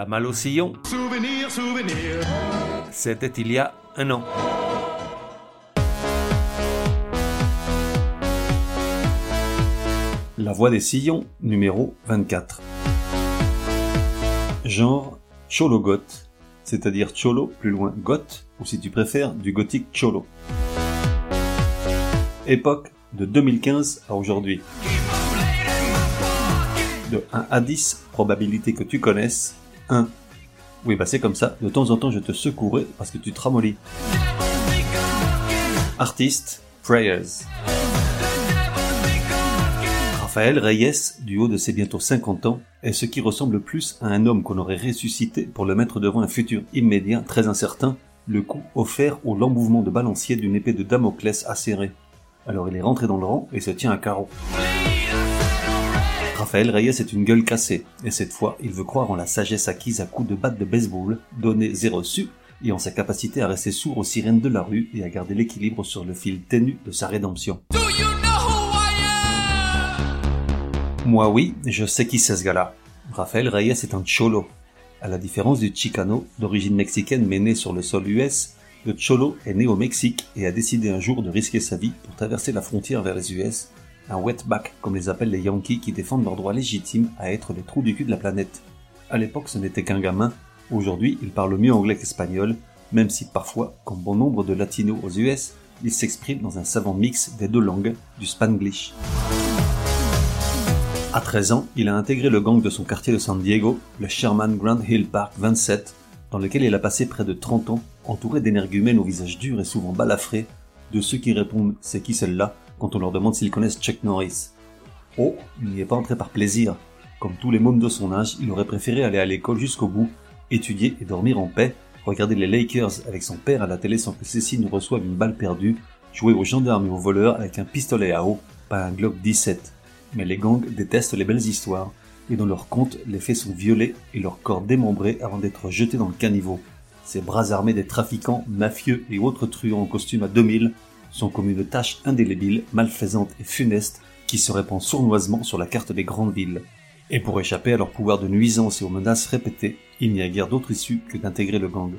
La malle au sillon, Souvenir, souvenir. c'était il y a un an. La voix des sillons, numéro 24. Genre cholo goth, c'est-à-dire cholo plus loin goth, ou si tu préfères du gothique cholo. Époque de 2015 à aujourd'hui. De 1 à 10, probabilité que tu connaisses, 1. Oui, bah c'est comme ça, de temps en temps je te secouerai parce que tu te ramollis. Artiste, Prayers. Raphaël Reyes, du haut de ses bientôt 50 ans, est ce qui ressemble le plus à un homme qu'on aurait ressuscité pour le mettre devant un futur immédiat très incertain, le coup offert au lent mouvement de balancier d'une épée de Damoclès acérée. Alors il est rentré dans le rang et se tient à carreau. Raphaël Reyes est une gueule cassée, et cette fois, il veut croire en la sagesse acquise à coups de batte de baseball, donnée et reçue, et en sa capacité à rester sourd aux sirènes de la rue et à garder l'équilibre sur le fil ténu de sa rédemption. Moi oui, je sais qui c'est ce gars-là. Raphaël Reyes est un cholo. À la différence du Chicano, d'origine mexicaine mais né sur le sol US, le cholo est né au Mexique et a décidé un jour de risquer sa vie pour traverser la frontière vers les US, un wetback comme les appellent les Yankees qui défendent leur droit légitime à être les trous du cul de la planète. À l'époque ce n'était qu'un gamin, aujourd'hui il parle mieux anglais qu'espagnol, même si parfois, comme bon nombre de latinos aux US, il s'exprime dans un savant mix des deux langues, du spanglish. À 13 ans, il a intégré le gang de son quartier de San Diego, le Sherman Grand Hill Park 27, dans lequel il a passé près de 30 ans, entouré d'énergumènes au visage dur et souvent balafré, de ceux qui répondent « c'est qui celle-là » quand on leur demande s'ils connaissent Chuck Norris. Oh, il n'y est pas entré par plaisir. Comme tous les mômes de son âge, il aurait préféré aller à l'école jusqu'au bout, étudier et dormir en paix, regarder les Lakers avec son père à la télé sans que Cécile ne reçoive une balle perdue, jouer aux gendarmes et aux voleurs avec un pistolet à eau, pas un Glock 17 mais les gangs détestent les belles histoires, et dans leurs contes, les faits sont violés et leurs corps démembrés avant d'être jetés dans le caniveau. Ces bras armés des trafiquants, mafieux et autres truands en costume à 2000 sont comme une tache indélébile, malfaisante et funeste qui se répand sournoisement sur la carte des grandes villes. Et pour échapper à leur pouvoir de nuisance et aux menaces répétées, il n'y a guère d'autre issue que d'intégrer le gang.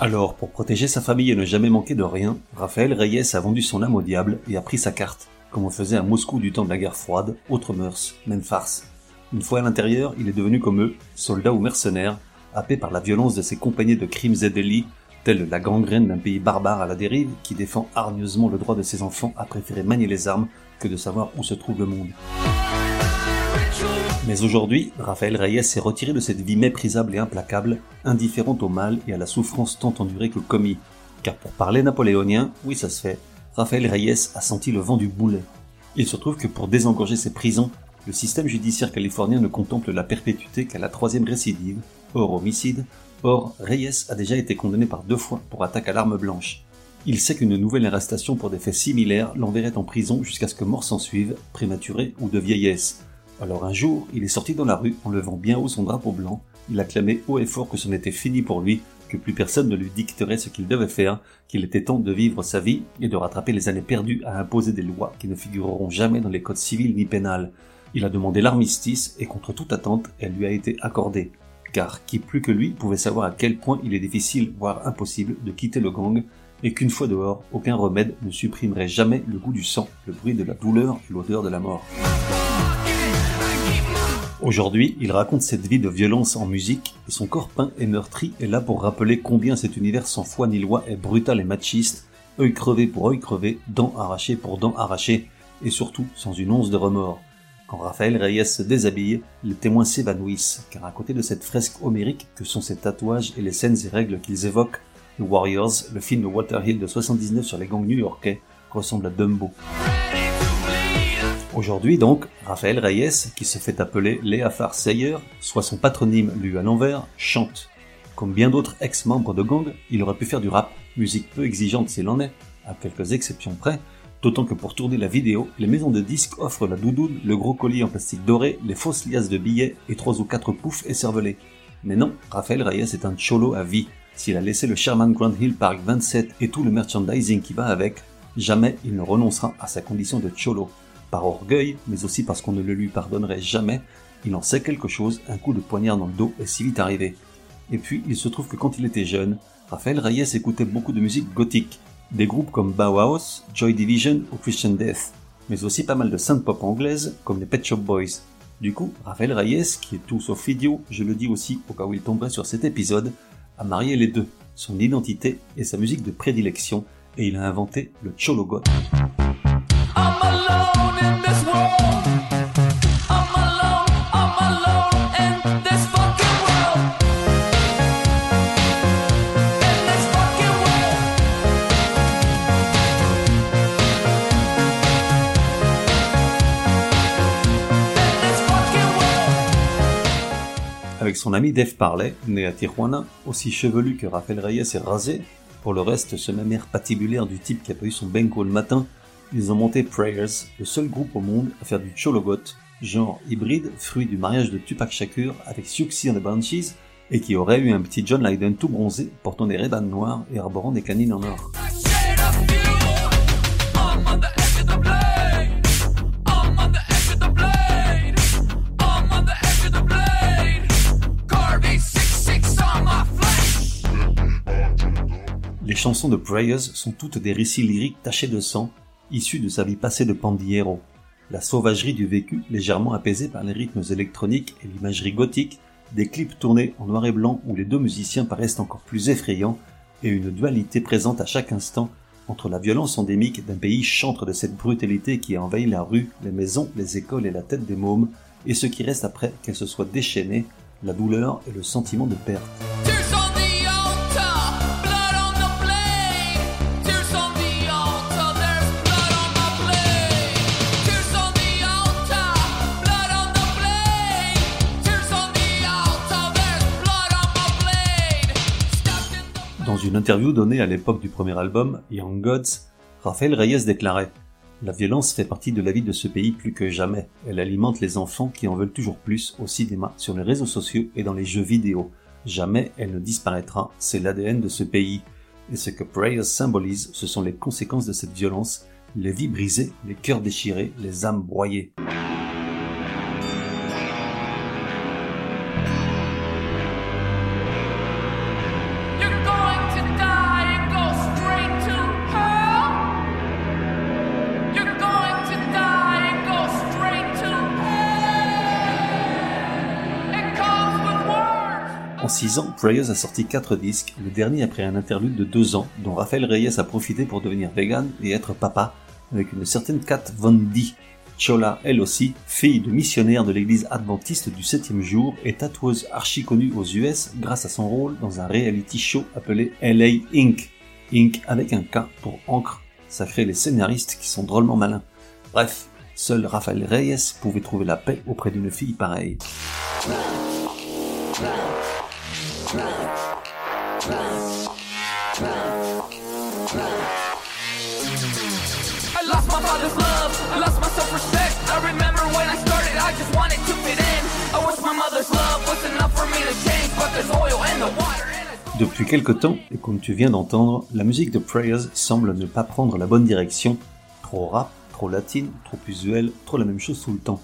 Alors, pour protéger sa famille et ne jamais manquer de rien, Raphaël Reyes a vendu son âme au diable et a pris sa carte comme on faisait à Moscou du temps de la guerre froide, autre mœurs, même farce. Une fois à l'intérieur, il est devenu comme eux, soldat ou mercenaire, happé par la violence de ses compagnies de crimes et délits, telle la gangrène d'un pays barbare à la dérive qui défend hargneusement le droit de ses enfants à préférer manier les armes que de savoir où se trouve le monde. Mais aujourd'hui, Raphaël Reyes s'est retiré de cette vie méprisable et implacable, indifférente au mal et à la souffrance tant endurée que commis. Car pour parler napoléonien, oui ça se fait, Raphaël Reyes a senti le vent du boulet. Il se trouve que pour désengorger ses prisons, le système judiciaire californien ne contemple la perpétuité qu'à la troisième récidive, hors homicide. Or, Reyes a déjà été condamné par deux fois pour attaque à l'arme blanche. Il sait qu'une nouvelle arrestation pour des faits similaires l'enverrait en prison jusqu'à ce que mort s'en suive, prématurée ou de vieillesse. Alors un jour, il est sorti dans la rue en levant bien haut son drapeau blanc, il a clamé haut et fort que c'en était fini pour lui que plus personne ne lui dicterait ce qu'il devait faire, qu'il était temps de vivre sa vie et de rattraper les années perdues à imposer des lois qui ne figureront jamais dans les codes civils ni pénals. Il a demandé l'armistice et contre toute attente, elle lui a été accordée. Car qui plus que lui pouvait savoir à quel point il est difficile, voire impossible, de quitter le gang, et qu'une fois dehors, aucun remède ne supprimerait jamais le goût du sang, le bruit de la douleur et l'odeur de la mort. Aujourd'hui, il raconte cette vie de violence en musique, et son corps peint et meurtri est là pour rappeler combien cet univers sans foi ni loi est brutal et machiste, œil crevé pour œil crevé, dents arrachées pour dents arrachées, et surtout sans une once de remords. Quand Raphaël Reyes se déshabille, les témoins s'évanouissent, car à côté de cette fresque homérique que sont ses tatouages et les scènes et règles qu'ils évoquent, The Warriors, le film de Walter Hill de 79 sur les gangs new-yorkais, ressemble à Dumbo. Aujourd'hui donc, Raphaël Reyes, qui se fait appeler Léa Farseyer, soit son patronyme lu à l'envers, chante. Comme bien d'autres ex-membres de gang, il aurait pu faire du rap, musique peu exigeante s'il en est, à quelques exceptions près, d'autant que pour tourner la vidéo, les maisons de disques offrent la doudoune, le gros colis en plastique doré, les fausses liasses de billets et trois ou quatre poufs et. Mais non, Raphaël Reyes est un cholo à vie. S'il a laissé le Sherman Grand Hill Park 27 et tout le merchandising qui va avec, jamais il ne renoncera à sa condition de cholo par orgueil, mais aussi parce qu'on ne le lui pardonnerait jamais, Il en sait quelque chose, un coup de poignard dans le dos est si vite arrivé. Et puis, il se trouve que quand il était jeune, Raphaël Reyes écoutait beaucoup de musique gothique, des groupes comme Bauhaus, Joy Division ou Christian Death, mais aussi pas mal de synth pop anglaise comme les Pet Shop Boys. Du coup, Raphaël Reyes, qui est tout sauf idiot, je le dis aussi au cas où il tomberait sur cet épisode, a marié les deux, son identité et sa musique de prédilection, et il a inventé le Cholo son ami Dave Parley, né à Tijuana, aussi chevelu que Rafael Reyes est rasé, pour le reste ce même air patibulaire du type qui a pas eu son benko le matin, ils ont monté Prayers, le seul groupe au monde à faire du chologot, genre hybride, fruit du mariage de Tupac Shakur avec Siouxsie and the Banshees, et qui aurait eu un petit John Lydon tout bronzé, portant des ray noirs et arborant des canines en or. Chansons de Prayers sont toutes des récits lyriques tachés de sang, issus de sa vie passée de pandiero. La sauvagerie du vécu, légèrement apaisée par les rythmes électroniques et l'imagerie gothique, des clips tournés en noir et blanc où les deux musiciens paraissent encore plus effrayants, et une dualité présente à chaque instant entre la violence endémique d'un pays chantre de cette brutalité qui a envahi la rue, les maisons, les écoles et la tête des mômes, et ce qui reste après qu'elle se soit déchaînée, la douleur et le sentiment de perte. Une interview donnée à l'époque du premier album, Young Gods, Rafael Reyes déclarait La violence fait partie de la vie de ce pays plus que jamais. Elle alimente les enfants qui en veulent toujours plus au cinéma, sur les réseaux sociaux et dans les jeux vidéo. Jamais elle ne disparaîtra, c'est l'ADN de ce pays. Et ce que Prayers symbolise, ce sont les conséquences de cette violence, les vies brisées, les cœurs déchirés, les âmes broyées. En 6 ans, Prayers a sorti 4 disques, le dernier après un interlude de 2 ans, dont Raphaël Reyes a profité pour devenir vegan et être papa, avec une certaine Kat Von D. Chola, elle aussi, fille de missionnaire de l'église adventiste du 7 jour et tatoueuse archi connue aux US grâce à son rôle dans un reality show appelé LA Inc. Inc avec un K pour encre. Ça crée les scénaristes qui sont drôlement malins. Bref, seul Raphaël Reyes pouvait trouver la paix auprès d'une fille pareille. Depuis quelque temps, et comme tu viens d'entendre, la musique de Prayers semble ne pas prendre la bonne direction. Trop rap, trop latine, trop usuel, trop la même chose tout le temps.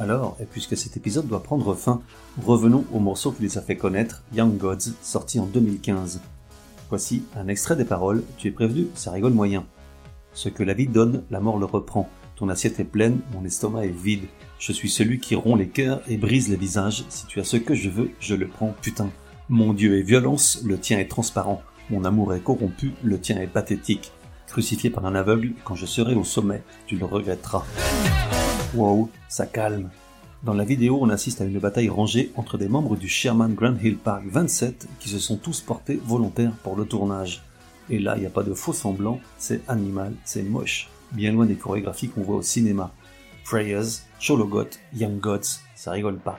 Alors, et puisque cet épisode doit prendre fin, revenons au morceau qui les a fait connaître, Young Gods, sorti en 2015. Voici un extrait des paroles, tu es prévenu, ça rigole moyen. Ce que la vie donne, la mort le reprend. Ton assiette est pleine, mon estomac est vide. Je suis celui qui rompt les cœurs et brise les visages. Si tu as ce que je veux, je le prends, putain. Mon Dieu est violence, le tien est transparent. Mon amour est corrompu, le tien est pathétique. Crucifié par un aveugle, quand je serai au sommet, tu le regretteras. Wow, ça calme. Dans la vidéo, on assiste à une bataille rangée entre des membres du Sherman Grand Hill Park 27 qui se sont tous portés volontaires pour le tournage. Et là, il n'y a pas de faux semblant, c'est animal, c'est moche, bien loin des chorégraphies qu'on voit au cinéma. Prayers, Chologot, Young Gods, ça rigole pas.